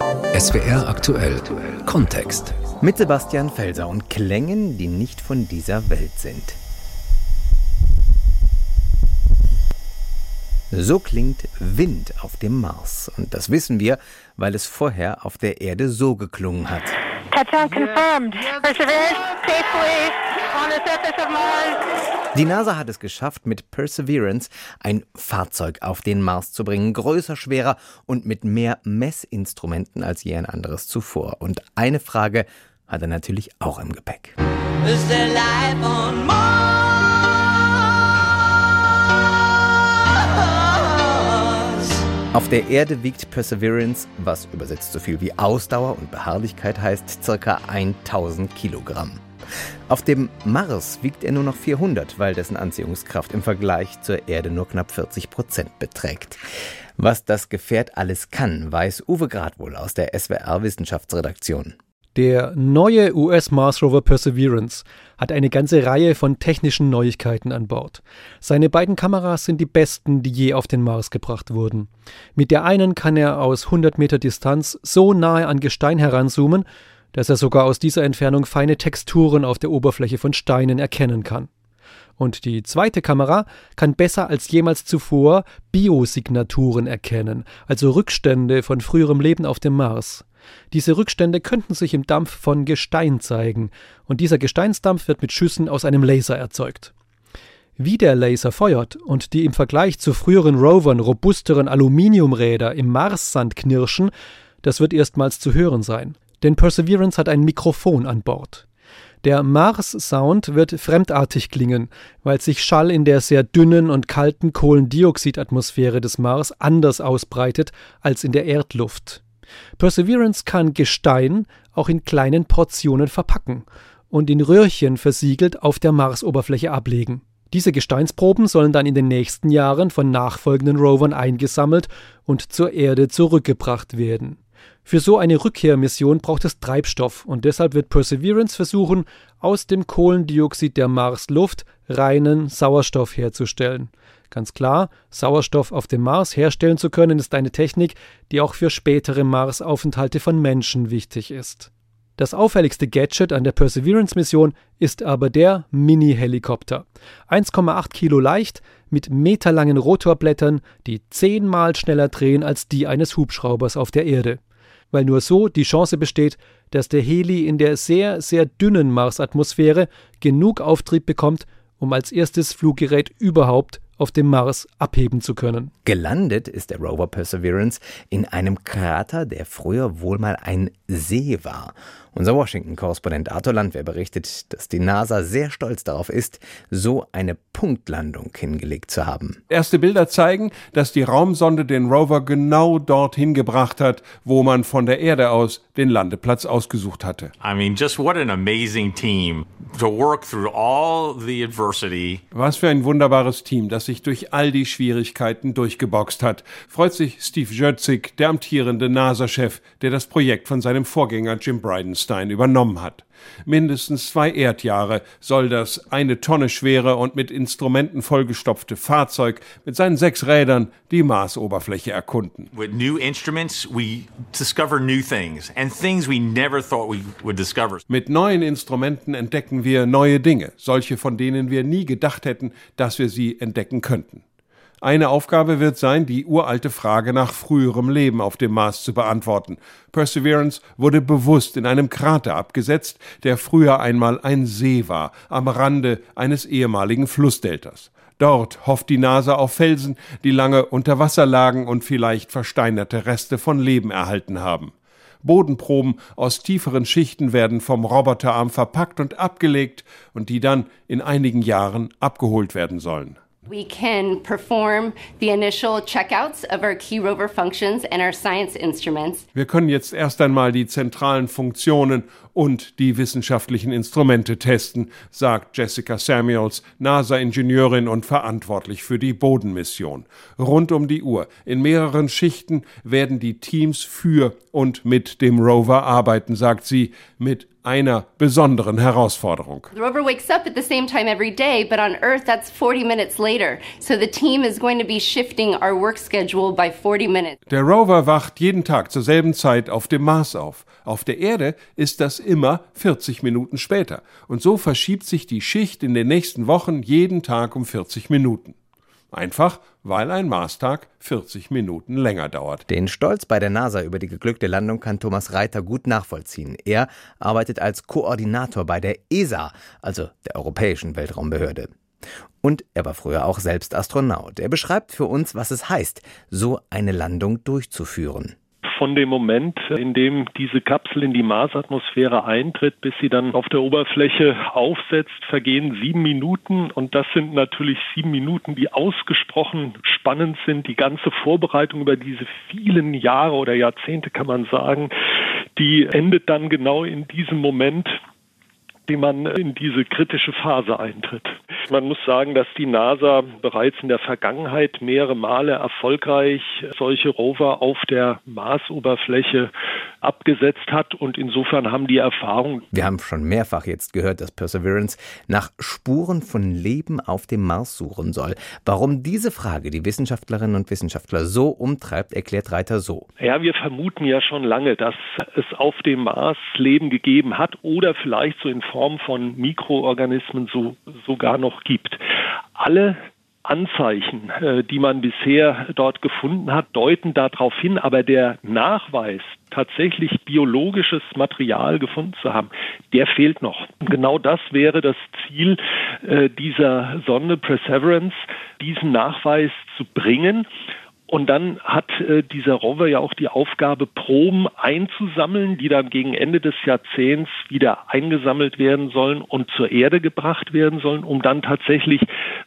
SWR aktuell Kontext. Mit Sebastian Felser und Klängen, die nicht von dieser Welt sind. So klingt Wind auf dem Mars. Und das wissen wir, weil es vorher auf der Erde so geklungen hat. Touchdown confirmed. Perseverance safely on the surface of Mars. Die NASA hat es geschafft, mit Perseverance ein Fahrzeug auf den Mars zu bringen. Größer, schwerer und mit mehr Messinstrumenten als je ein anderes zuvor. Und eine Frage hat er natürlich auch im Gepäck. Is there life on Mars? Auf der Erde wiegt Perseverance, was übersetzt so viel wie Ausdauer und Beharrlichkeit heißt, ca. 1000 Kilogramm. Auf dem Mars wiegt er nur noch 400, weil dessen Anziehungskraft im Vergleich zur Erde nur knapp 40 Prozent beträgt. Was das Gefährt alles kann, weiß Uwe Gradwohl aus der SWR Wissenschaftsredaktion. Der neue US-Mars Rover Perseverance hat eine ganze Reihe von technischen Neuigkeiten an Bord. Seine beiden Kameras sind die besten, die je auf den Mars gebracht wurden. Mit der einen kann er aus 100 Meter Distanz so nahe an Gestein heranzoomen, dass er sogar aus dieser Entfernung feine Texturen auf der Oberfläche von Steinen erkennen kann. Und die zweite Kamera kann besser als jemals zuvor Biosignaturen erkennen, also Rückstände von früherem Leben auf dem Mars. Diese Rückstände könnten sich im Dampf von Gestein zeigen, und dieser Gesteinsdampf wird mit Schüssen aus einem Laser erzeugt. Wie der Laser feuert und die im Vergleich zu früheren Rovern robusteren Aluminiumräder im Marssand knirschen, das wird erstmals zu hören sein. Denn Perseverance hat ein Mikrofon an Bord. Der Mars-Sound wird fremdartig klingen, weil sich Schall in der sehr dünnen und kalten Kohlendioxidatmosphäre des Mars anders ausbreitet als in der Erdluft. Perseverance kann Gestein auch in kleinen Portionen verpacken und in Röhrchen versiegelt auf der Marsoberfläche ablegen. Diese Gesteinsproben sollen dann in den nächsten Jahren von nachfolgenden Rovern eingesammelt und zur Erde zurückgebracht werden. Für so eine Rückkehrmission braucht es Treibstoff und deshalb wird Perseverance versuchen, aus dem Kohlendioxid der Marsluft reinen Sauerstoff herzustellen. Ganz klar, Sauerstoff auf dem Mars herstellen zu können, ist eine Technik, die auch für spätere Marsaufenthalte von Menschen wichtig ist. Das auffälligste Gadget an der Perseverance-Mission ist aber der Mini-Helikopter. 1,8 Kilo leicht, mit meterlangen Rotorblättern, die zehnmal schneller drehen als die eines Hubschraubers auf der Erde. Weil nur so die Chance besteht, dass der Heli in der sehr, sehr dünnen Marsatmosphäre genug Auftrieb bekommt, um als erstes Fluggerät überhaupt auf dem Mars abheben zu können. Gelandet ist der Rover Perseverance in einem Krater, der früher wohl mal ein See war. Unser Washington-Korrespondent Arthur Landwehr berichtet, dass die NASA sehr stolz darauf ist, so eine Punktlandung hingelegt zu haben. Erste Bilder zeigen, dass die Raumsonde den Rover genau dorthin gebracht hat, wo man von der Erde aus den Landeplatz ausgesucht hatte. I mean, just what an amazing team to work through all the adversity. Was für ein wunderbares Team, das sich durch all die Schwierigkeiten durchgeboxt hat. Freut sich Steve Jötzig, der amtierende NASA-Chef, der das Projekt von seinem Vorgänger Jim Bridenstine Einstein übernommen hat. Mindestens zwei Erdjahre soll das eine Tonne schwere und mit Instrumenten vollgestopfte Fahrzeug mit seinen sechs Rädern die Marsoberfläche erkunden. With new instruments we discover new things and things we never thought we would discover. Mit neuen Instrumenten entdecken wir neue Dinge, solche von denen wir nie gedacht hätten, dass wir sie entdecken könnten. Eine Aufgabe wird sein, die uralte Frage nach früherem Leben auf dem Mars zu beantworten. Perseverance wurde bewusst in einem Krater abgesetzt, der früher einmal ein See war, am Rande eines ehemaligen Flussdeltas. Dort hofft die NASA auf Felsen, die lange unter Wasser lagen und vielleicht versteinerte Reste von Leben erhalten haben. Bodenproben aus tieferen Schichten werden vom Roboterarm verpackt und abgelegt und die dann in einigen Jahren abgeholt werden sollen. We can perform the initial checkouts of our key rover functions and our science instruments. Wir können jetzt erst einmal die zentralen Funktionen und die wissenschaftlichen Instrumente testen, sagt Jessica Samuels, NASA-Ingenieurin und verantwortlich für die Bodenmission. Rund um die Uhr, in mehreren Schichten werden die Teams für und mit dem Rover arbeiten, sagt sie, mit einer besonderen Herausforderung. The rover wakes up at the same time every day, but on Earth that's 40 minutes later. So the team is going to be shifting our work schedule by 40 minutes. Der Rover wacht jeden Tag zur selben Zeit auf dem Mars auf. Auf der Erde ist das immer 40 Minuten später. Und so verschiebt sich die Schicht in den nächsten Wochen jeden Tag um 40 Minuten. Einfach, weil ein Marstag 40 Minuten länger dauert. Den Stolz bei der NASA über die geglückte Landung kann Thomas Reiter gut nachvollziehen. Er arbeitet als Koordinator bei der ESA, also der Europäischen Weltraumbehörde. Und er war früher auch selbst Astronaut. Er beschreibt für uns, was es heißt, so eine Landung durchzuführen von dem Moment, in dem diese Kapsel in die Marsatmosphäre eintritt, bis sie dann auf der Oberfläche aufsetzt, vergehen sieben Minuten. Und das sind natürlich sieben Minuten, die ausgesprochen spannend sind. Die ganze Vorbereitung über diese vielen Jahre oder Jahrzehnte, kann man sagen, die endet dann genau in diesem Moment, wie man in diese kritische Phase eintritt. Man muss sagen, dass die NASA bereits in der Vergangenheit mehrere Male erfolgreich solche Rover auf der Marsoberfläche abgesetzt hat und insofern haben die Erfahrung. Wir haben schon mehrfach jetzt gehört, dass Perseverance nach Spuren von Leben auf dem Mars suchen soll. Warum diese Frage die Wissenschaftlerinnen und Wissenschaftler so umtreibt, erklärt Reiter so. Ja, wir vermuten ja schon lange, dass es auf dem Mars Leben gegeben hat oder vielleicht so in Form von Mikroorganismen so, sogar noch gibt. Alle Anzeichen, äh, die man bisher dort gefunden hat, deuten darauf hin, aber der Nachweis, tatsächlich biologisches Material gefunden zu haben, der fehlt noch. Genau das wäre das Ziel äh, dieser Sonde Perseverance, diesen Nachweis zu bringen. Und dann hat äh, dieser Rover ja auch die Aufgabe, Proben einzusammeln, die dann gegen Ende des Jahrzehnts wieder eingesammelt werden sollen und zur Erde gebracht werden sollen, um dann tatsächlich,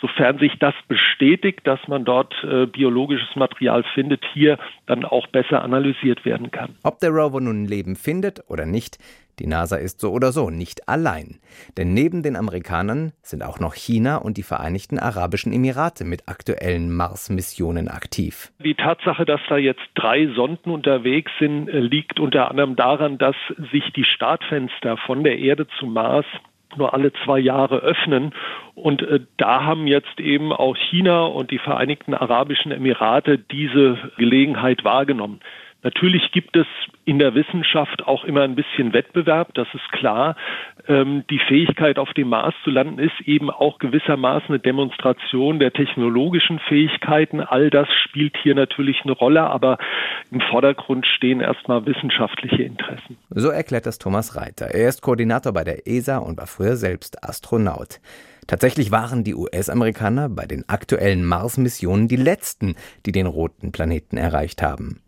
sofern sich das bestätigt, dass man dort äh, biologisches Material findet, hier dann auch besser analysiert werden kann. Ob der Rover nun Leben findet oder nicht, die NASA ist so oder so nicht allein. Denn neben den Amerikanern sind auch noch China und die Vereinigten Arabischen Emirate mit aktuellen Mars-Missionen aktiv. Die Tatsache, dass da jetzt drei Sonden unterwegs sind, äh, liegt unter anderem daran, dass sich die Startfenster von der Erde zum Mars nur alle zwei Jahre öffnen. Und äh, da haben jetzt eben auch China und die Vereinigten Arabischen Emirate diese Gelegenheit wahrgenommen. Natürlich gibt es in der Wissenschaft auch immer ein bisschen Wettbewerb, das ist klar. Ähm, die Fähigkeit, auf dem Mars zu landen, ist eben auch gewissermaßen eine Demonstration der technologischen Fähigkeiten. All das spielt hier natürlich eine Rolle, aber im Vordergrund stehen erstmal wissenschaftliche Interessen. So erklärt das Thomas Reiter. Er ist Koordinator bei der ESA und war früher selbst Astronaut. Tatsächlich waren die US-Amerikaner bei den aktuellen Mars-Missionen die letzten, die den roten Planeten erreicht haben.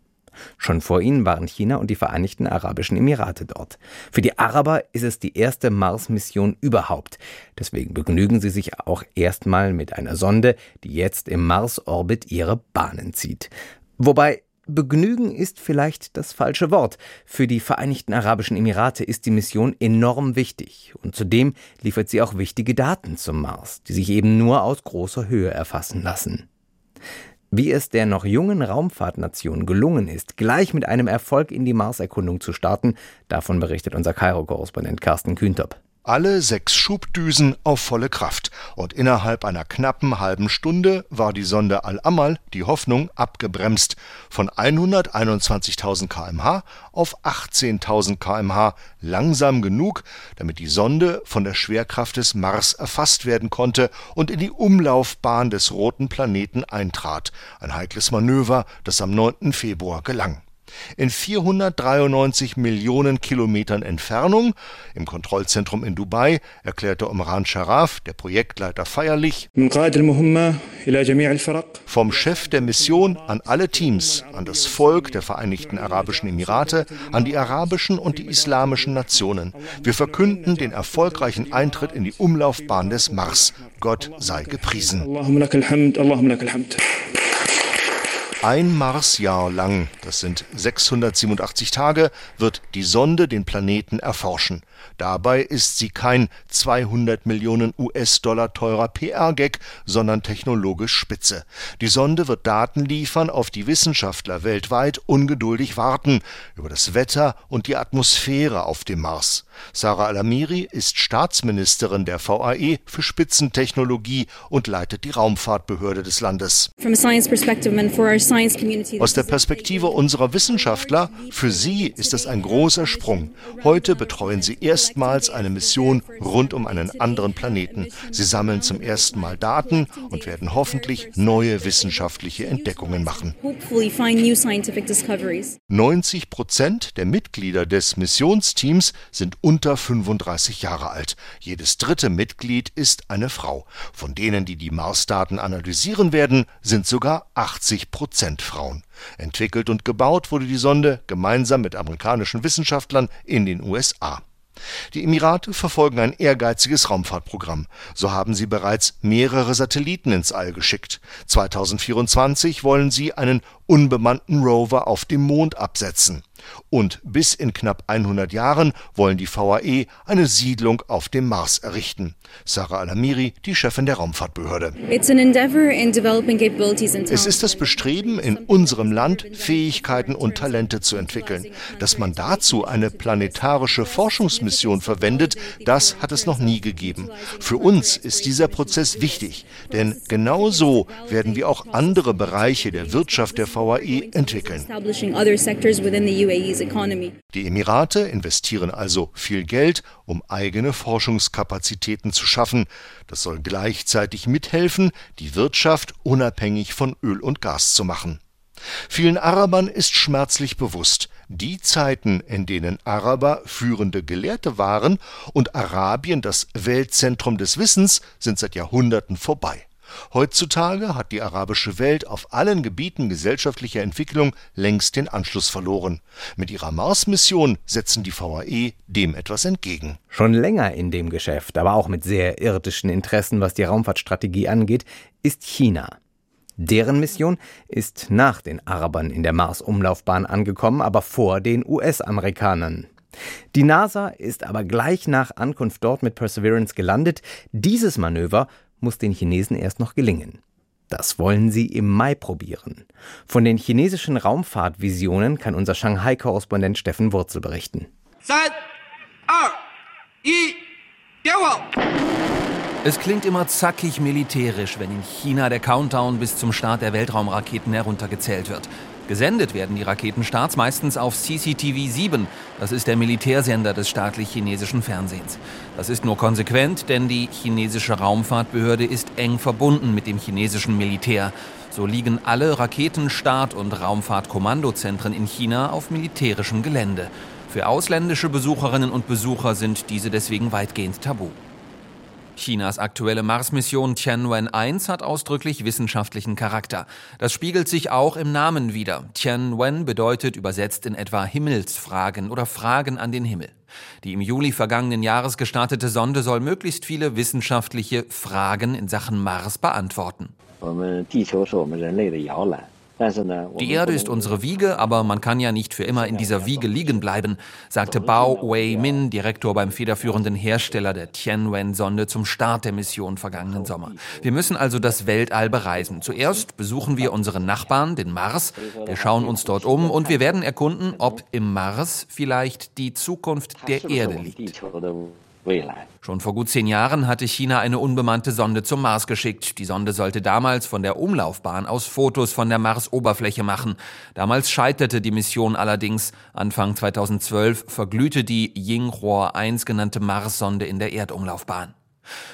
Schon vor ihnen waren China und die Vereinigten Arabischen Emirate dort. Für die Araber ist es die erste Mars-Mission überhaupt. Deswegen begnügen sie sich auch erstmal mit einer Sonde, die jetzt im Mars-Orbit ihre Bahnen zieht. Wobei Begnügen ist vielleicht das falsche Wort. Für die Vereinigten Arabischen Emirate ist die Mission enorm wichtig und zudem liefert sie auch wichtige Daten zum Mars, die sich eben nur aus großer Höhe erfassen lassen. Wie es der noch jungen Raumfahrtnation gelungen ist, gleich mit einem Erfolg in die Marserkundung zu starten, davon berichtet unser Kairo-Korrespondent Carsten Kühntop alle sechs Schubdüsen auf volle Kraft, und innerhalb einer knappen halben Stunde war die Sonde Al-Amal, die Hoffnung, abgebremst. Von 121.000 kmh auf 18.000 kmh, langsam genug, damit die Sonde von der Schwerkraft des Mars erfasst werden konnte und in die Umlaufbahn des roten Planeten eintrat, ein heikles Manöver, das am 9. Februar gelang in 493 Millionen Kilometern Entfernung, im Kontrollzentrum in Dubai, erklärte Omran Sharaf, der Projektleiter feierlich, vom Chef der Mission an alle Teams, an das Volk der Vereinigten Arabischen Emirate, an die arabischen und die islamischen Nationen. Wir verkünden den erfolgreichen Eintritt in die Umlaufbahn des Mars. Gott sei gepriesen. Ein Marsjahr lang, das sind 687 Tage, wird die Sonde den Planeten erforschen. Dabei ist sie kein 200 Millionen US-Dollar teurer PR-Gag, sondern technologisch spitze. Die Sonde wird Daten liefern, auf die Wissenschaftler weltweit ungeduldig warten, über das Wetter und die Atmosphäre auf dem Mars. Sarah Alamiri ist Staatsministerin der VAE für Spitzentechnologie und leitet die Raumfahrtbehörde des Landes. Aus der Perspektive unserer Wissenschaftler, für sie ist es ein großer Sprung. Heute betreuen sie erstmals eine Mission rund um einen anderen Planeten. Sie sammeln zum ersten Mal Daten und werden hoffentlich neue wissenschaftliche Entdeckungen machen. 90 Prozent der Mitglieder des Missionsteams sind unter 35 Jahre alt. Jedes dritte Mitglied ist eine Frau. Von denen, die die Marsdaten analysieren werden, sind sogar 80 Prozent Frauen. Entwickelt und gebaut wurde die Sonde gemeinsam mit amerikanischen Wissenschaftlern in den USA. Die Emirate verfolgen ein ehrgeiziges Raumfahrtprogramm. So haben sie bereits mehrere Satelliten ins All geschickt. 2024 wollen sie einen unbemannten Rover auf dem Mond absetzen. Und bis in knapp 100 Jahren wollen die VAE eine Siedlung auf dem Mars errichten. Sarah Alamiri, die Chefin der Raumfahrtbehörde. Es ist das Bestreben, in unserem Land Fähigkeiten und Talente zu entwickeln. Dass man dazu eine planetarische Forschungsmission verwendet, das hat es noch nie gegeben. Für uns ist dieser Prozess wichtig, denn genau so werden wir auch andere Bereiche der Wirtschaft der VAE entwickeln. Die Emirate investieren also viel Geld, um eigene Forschungskapazitäten zu schaffen. Das soll gleichzeitig mithelfen, die Wirtschaft unabhängig von Öl und Gas zu machen. Vielen Arabern ist schmerzlich bewusst, die Zeiten, in denen Araber führende Gelehrte waren und Arabien das Weltzentrum des Wissens, sind seit Jahrhunderten vorbei. Heutzutage hat die arabische Welt auf allen Gebieten gesellschaftlicher Entwicklung längst den Anschluss verloren. Mit ihrer Mars-Mission setzen die VAE dem etwas entgegen. Schon länger in dem Geschäft, aber auch mit sehr irdischen Interessen, was die Raumfahrtstrategie angeht, ist China. Deren Mission ist nach den Arabern in der Mars-Umlaufbahn angekommen, aber vor den US-Amerikanern. Die NASA ist aber gleich nach Ankunft dort mit Perseverance gelandet. Dieses Manöver muss den Chinesen erst noch gelingen. Das wollen sie im Mai probieren. Von den chinesischen Raumfahrtvisionen kann unser Shanghai-Korrespondent Steffen Wurzel berichten. 3, 2, 1, es klingt immer zackig militärisch, wenn in China der Countdown bis zum Start der Weltraumraketen heruntergezählt wird. Gesendet werden die Raketenstarts meistens auf CCTV 7. Das ist der Militärsender des staatlich chinesischen Fernsehens. Das ist nur konsequent, denn die chinesische Raumfahrtbehörde ist eng verbunden mit dem chinesischen Militär. So liegen alle Raketenstart- und Raumfahrtkommandozentren in China auf militärischem Gelände. Für ausländische Besucherinnen und Besucher sind diese deswegen weitgehend tabu. Chinas aktuelle Mars-Mission Tianwen-1 hat ausdrücklich wissenschaftlichen Charakter. Das spiegelt sich auch im Namen wider. Tianwen bedeutet übersetzt in etwa Himmelsfragen oder Fragen an den Himmel. Die im Juli vergangenen Jahres gestartete Sonde soll möglichst viele wissenschaftliche Fragen in Sachen Mars beantworten. Die Erde ist unsere Wiege, aber man kann ja nicht für immer in dieser Wiege liegen bleiben, sagte Bao Wei-min, Direktor beim federführenden Hersteller der Tianwen-Sonde zum Start der Mission vergangenen Sommer. Wir müssen also das Weltall bereisen. Zuerst besuchen wir unseren Nachbarn, den Mars. Wir schauen uns dort um und wir werden erkunden, ob im Mars vielleicht die Zukunft der Erde liegt. Schon vor gut zehn Jahren hatte China eine unbemannte Sonde zum Mars geschickt. Die Sonde sollte damals von der Umlaufbahn aus Fotos von der Marsoberfläche machen. Damals scheiterte die Mission allerdings. Anfang 2012 verglühte die Yinghua 1 genannte Mars-Sonde in der Erdumlaufbahn.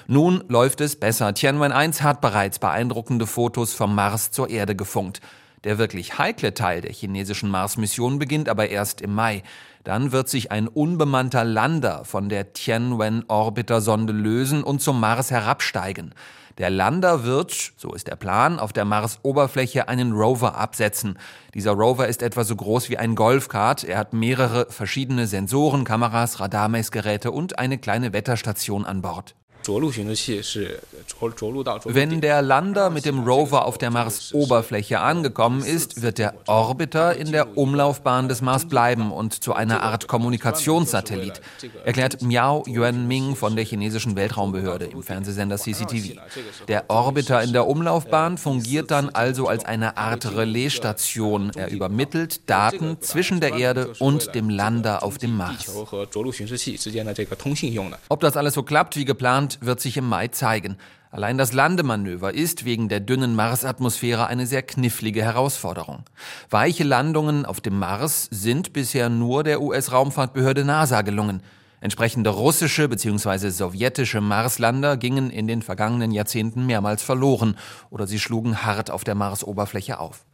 Nun läuft es besser. Tianwen 1 hat bereits beeindruckende Fotos vom Mars zur Erde gefunkt. Der wirklich heikle Teil der chinesischen Mars-Mission beginnt aber erst im Mai. Dann wird sich ein unbemannter Lander von der Tianwen-Orbiter-Sonde lösen und zum Mars herabsteigen. Der Lander wird, so ist der Plan, auf der Mars-Oberfläche einen Rover absetzen. Dieser Rover ist etwa so groß wie ein Golfkart. Er hat mehrere verschiedene Sensoren, Kameras, Radarmessgeräte und eine kleine Wetterstation an Bord. Wenn der Lander mit dem Rover auf der Mars-Oberfläche angekommen ist, wird der Orbiter in der Umlaufbahn des Mars bleiben und zu einer Art Kommunikationssatellit, erklärt Miao Yuan-Ming von der chinesischen Weltraumbehörde im Fernsehsender CCTV. Der Orbiter in der Umlaufbahn fungiert dann also als eine Art Relaisstation. Er übermittelt Daten zwischen der Erde und dem Lander auf dem Mars. Ob das alles so klappt wie geplant, wird sich im Mai zeigen. Allein das Landemanöver ist wegen der dünnen Marsatmosphäre eine sehr knifflige Herausforderung. Weiche Landungen auf dem Mars sind bisher nur der US-Raumfahrtbehörde NASA gelungen. Entsprechende russische bzw. sowjetische Marslander gingen in den vergangenen Jahrzehnten mehrmals verloren oder sie schlugen hart auf der Marsoberfläche auf.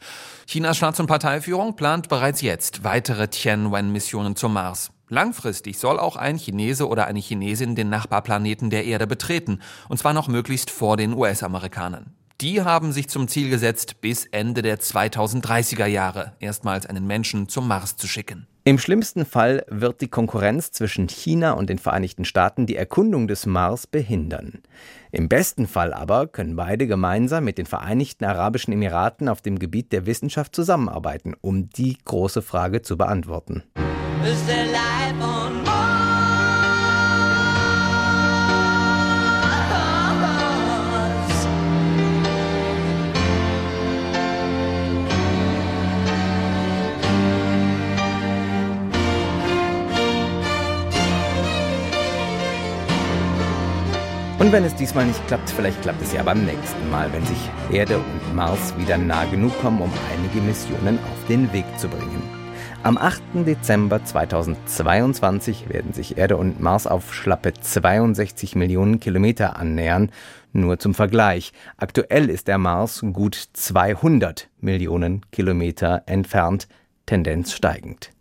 Chinas Staats- und Parteiführung plant bereits jetzt weitere Tianwen-Missionen zum Mars. Langfristig soll auch ein Chinese oder eine Chinesin den Nachbarplaneten der Erde betreten, und zwar noch möglichst vor den US-Amerikanern. Die haben sich zum Ziel gesetzt, bis Ende der 2030er Jahre erstmals einen Menschen zum Mars zu schicken. Im schlimmsten Fall wird die Konkurrenz zwischen China und den Vereinigten Staaten die Erkundung des Mars behindern. Im besten Fall aber können beide gemeinsam mit den Vereinigten Arabischen Emiraten auf dem Gebiet der Wissenschaft zusammenarbeiten, um die große Frage zu beantworten. Und wenn es diesmal nicht klappt, vielleicht klappt es ja beim nächsten Mal, wenn sich Erde und Mars wieder nah genug kommen, um einige Missionen auf den Weg zu bringen. Am 8. Dezember 2022 werden sich Erde und Mars auf schlappe 62 Millionen Kilometer annähern. Nur zum Vergleich. Aktuell ist der Mars gut 200 Millionen Kilometer entfernt, Tendenz steigend.